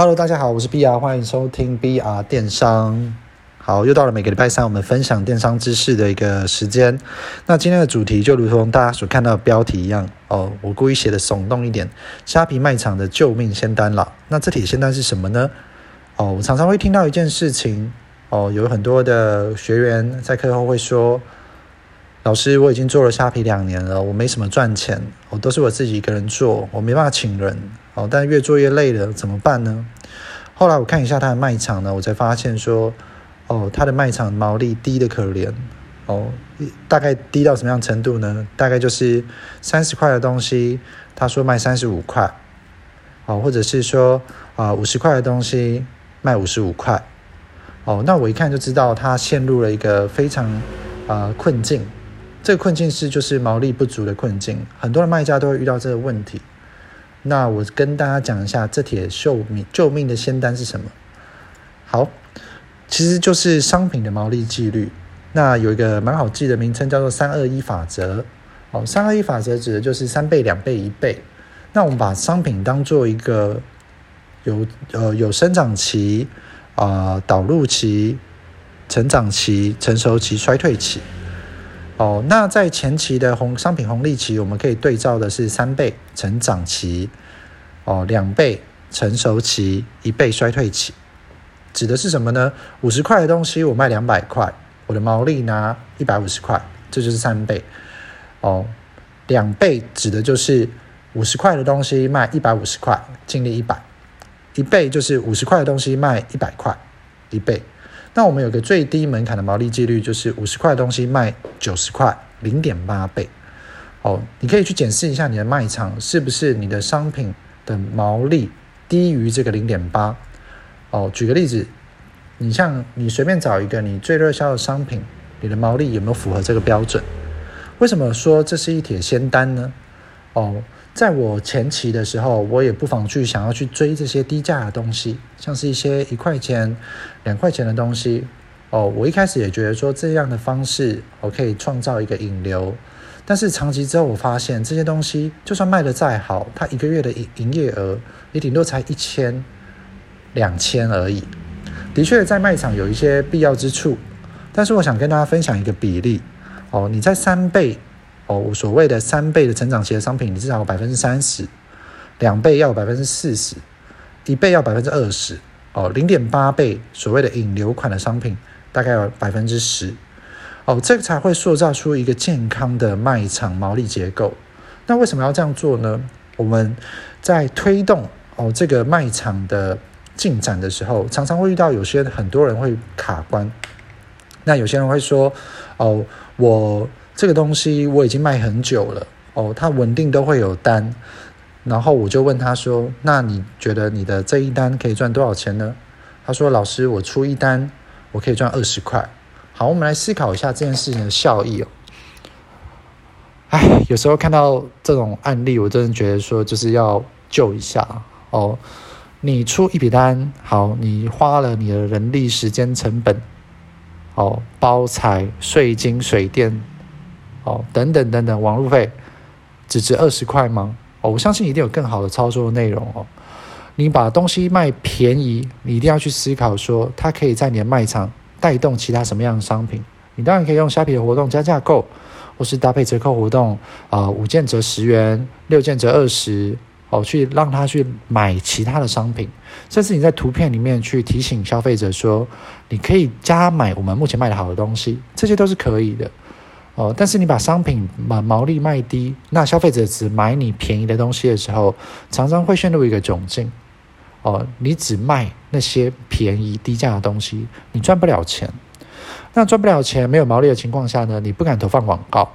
Hello，大家好，我是 BR，欢迎收听 BR 电商。好，又到了每个礼拜三我们分享电商知识的一个时间。那今天的主题就如同大家所看到的标题一样哦，我故意写的耸动一点，虾皮卖场的救命仙丹了。那这帖仙丹是什么呢？哦，我常常会听到一件事情哦，有很多的学员在课后会说。老师，我已经做了虾皮两年了，我没什么赚钱，我都是我自己一个人做，我没办法请人哦。但越做越累了，怎么办呢？后来我看一下他的卖场呢，我才发现说，哦，他的卖场毛利低的可怜哦，大概低到什么样程度呢？大概就是三十块的东西，他说卖三十五块，哦，或者是说啊五十块的东西卖五十五块，哦，那我一看就知道他陷入了一个非常啊困境。这个困境是就是毛利不足的困境，很多的卖家都会遇到这个问题。那我跟大家讲一下这铁救命救命的仙丹是什么？好，其实就是商品的毛利纪律。那有一个蛮好记的名称叫做三二一法则。哦，三二一法则指的就是三倍、两倍、一倍。那我们把商品当做一个有呃有生长期啊导入期、成长期、成熟期、衰退期。哦，那在前期的红商品红利期，我们可以对照的是三倍成长期，哦，两倍成熟期，一倍衰退期，指的是什么呢？五十块的东西我卖两百块，我的毛利拿一百五十块，这就是三倍。哦，两倍指的就是五十块的东西卖一百五十块，净利一百；一倍就是五十块的东西卖一百块，一倍。那我们有个最低门槛的毛利几率，就是五十块的东西卖九十块，零点八倍。哦，你可以去检视一下你的卖场是不是你的商品的毛利低于这个零点八。哦，举个例子，你像你随便找一个你最热销的商品，你的毛利有没有符合这个标准？为什么说这是一帖仙丹呢？哦。在我前期的时候，我也不妨去想要去追这些低价的东西，像是一些一块钱、两块钱的东西。哦，我一开始也觉得说这样的方式，我可以创造一个引流。但是长期之后，我发现这些东西就算卖的再好，它一个月的营营业额也顶多才一千、两千而已。的确，在卖场有一些必要之处，但是我想跟大家分享一个比例。哦，你在三倍。哦，所谓的三倍的成长期的商品，你至少有百分之三十；两倍要有百分之四十；一倍要百分之二十。哦，零点八倍所谓的引流款的商品，大概有百分之十。哦，这个才会塑造出一个健康的卖场毛利结构。那为什么要这样做呢？我们在推动哦这个卖场的进展的时候，常常会遇到有些很多人会卡关。那有些人会说：“哦，我。”这个东西我已经卖很久了哦，它稳定都会有单，然后我就问他说：“那你觉得你的这一单可以赚多少钱呢？”他说：“老师，我出一单我可以赚二十块。”好，我们来思考一下这件事情的效益哦。哎，有时候看到这种案例，我真的觉得说就是要救一下哦。你出一笔单，好，你花了你的人力、时间成本，哦，包材、税金、水电。哦，等等等等，网路费只值二十块吗？哦，我相信一定有更好的操作内容哦。你把东西卖便宜，你一定要去思考说，它可以在你的卖场带动其他什么样的商品。你当然可以用虾皮的活动加价购，或是搭配折扣活动，啊，五件折十元，六件折二十，哦，去让他去买其他的商品。甚至你在图片里面去提醒消费者说，你可以加买我们目前卖的好的东西，这些都是可以的。哦，但是你把商品把毛利卖低，那消费者只买你便宜的东西的时候，常常会陷入一个窘境。哦，你只卖那些便宜低价的东西，你赚不了钱。那赚不了钱、没有毛利的情况下呢，你不敢投放广告。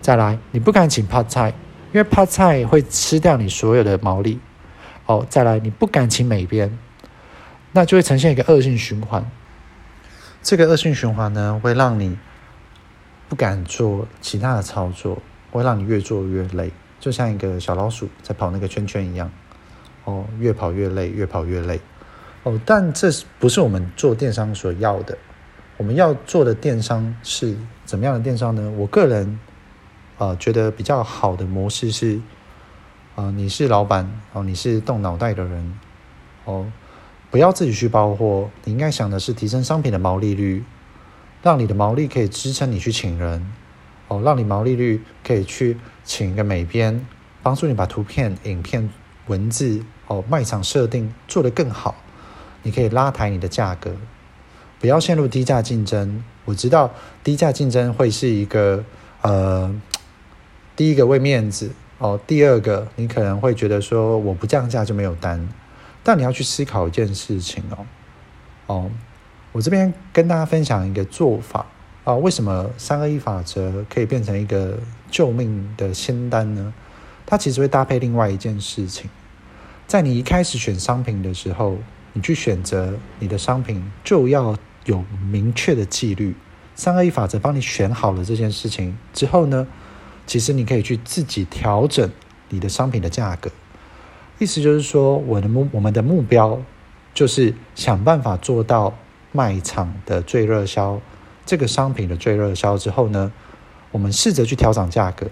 再来，你不敢请泡菜，因为泡菜会吃掉你所有的毛利。哦，再来，你不敢请美编，那就会呈现一个恶性循环。这个恶性循环呢，会让你。不敢做其他的操作，会让你越做越累，就像一个小老鼠在跑那个圈圈一样，哦，越跑越累，越跑越累，哦，但这不是我们做电商所要的。我们要做的电商是怎么样的电商呢？我个人啊觉得比较好的模式是，啊，你是老板哦，你是动脑袋的人哦，不要自己去包货，你应该想的是提升商品的毛利率，让你的毛利可以支撑你去请人，哦，让你毛利率可以去请一个美编，帮助你把图片、影片、文字，哦，卖场设定做得更好，你可以拉抬你的价格，不要陷入低价竞争。我知道低价竞争会是一个，呃，第一个为面子。哦，第二个，你可能会觉得说我不降价就没有单，但你要去思考一件事情哦，哦，我这边跟大家分享一个做法啊，为什么三二一法则可以变成一个救命的仙丹呢？它其实会搭配另外一件事情，在你一开始选商品的时候，你去选择你的商品就要有明确的纪律，三二一法则帮你选好了这件事情之后呢？其实你可以去自己调整你的商品的价格，意思就是说，我的目我们的目标就是想办法做到卖场的最热销，这个商品的最热销之后呢，我们试着去调整价格。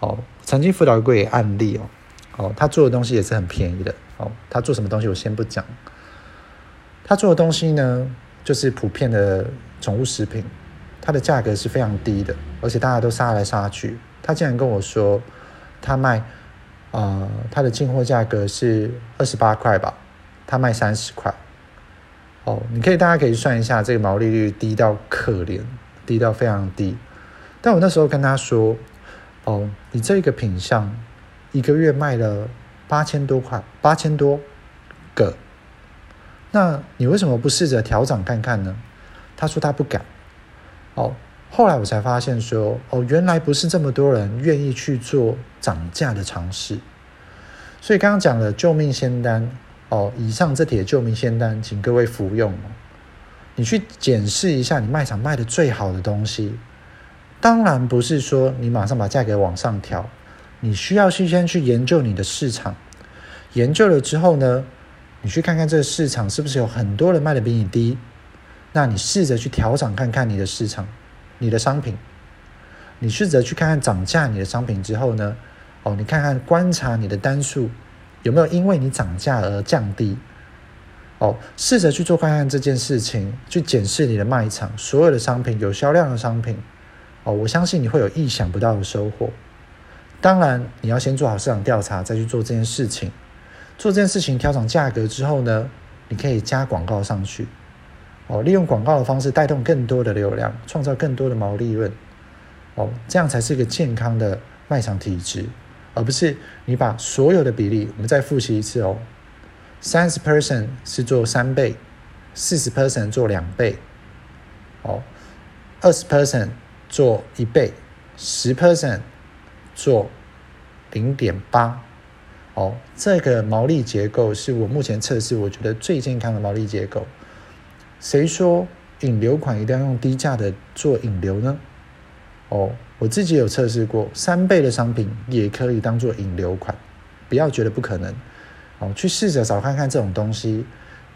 哦，曾经辅导过一个案例哦，哦，他做的东西也是很便宜的哦，他做什么东西我先不讲，他做的东西呢，就是普遍的宠物食品。它的价格是非常低的，而且大家都杀来杀去。他竟然跟我说，他卖，呃，他的进货价格是二十八块吧，他卖三十块。哦，你可以，大家可以算一下，这个毛利率低到可怜，低到非常低。但我那时候跟他说，哦，你这个品相一个月卖了八千多块，八千多个，那你为什么不试着调整看看呢？他说他不敢。哦，后来我才发现说，哦，原来不是这么多人愿意去做涨价的尝试。所以刚刚讲了救命仙丹，哦，以上这帖救命仙丹，请各位服用。你去检视一下你卖场卖的最好的东西，当然不是说你马上把价格往上调，你需要去先去研究你的市场，研究了之后呢，你去看看这个市场是不是有很多人卖的比你低。那你试着去调整看看你的市场，你的商品，你试着去看看涨价你的商品之后呢，哦，你看看观察你的单数有没有因为你涨价而降低，哦，试着去做看看这件事情，去检视你的卖场所有的商品有销量的商品，哦，我相信你会有意想不到的收获。当然，你要先做好市场调查，再去做这件事情。做这件事情调整价格之后呢，你可以加广告上去。哦，利用广告的方式带动更多的流量，创造更多的毛利润。哦，这样才是一个健康的卖场体质，而不是你把所有的比例，我们再复习一次哦。三十 percent 是做三倍，四十 percent 做两倍，哦，二十 percent 做一倍，十 percent 做零点八。哦，这个毛利结构是我目前测试我觉得最健康的毛利结构。谁说引流款一定要用低价的做引流呢？哦，我自己有测试过，三倍的商品也可以当做引流款，不要觉得不可能。哦，去试着找看看这种东西，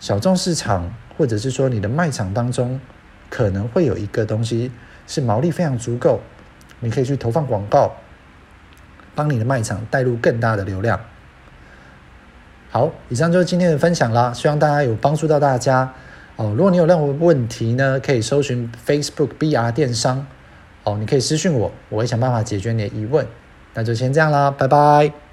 小众市场或者是说你的卖场当中，可能会有一个东西是毛利非常足够，你可以去投放广告，帮你的卖场带入更大的流量。好，以上就是今天的分享啦，希望大家有帮助到大家。哦，如果你有任何问题呢，可以搜寻 Facebook BR 电商，哦，你可以私信我，我会想办法解决你的疑问。那就先这样啦，拜拜。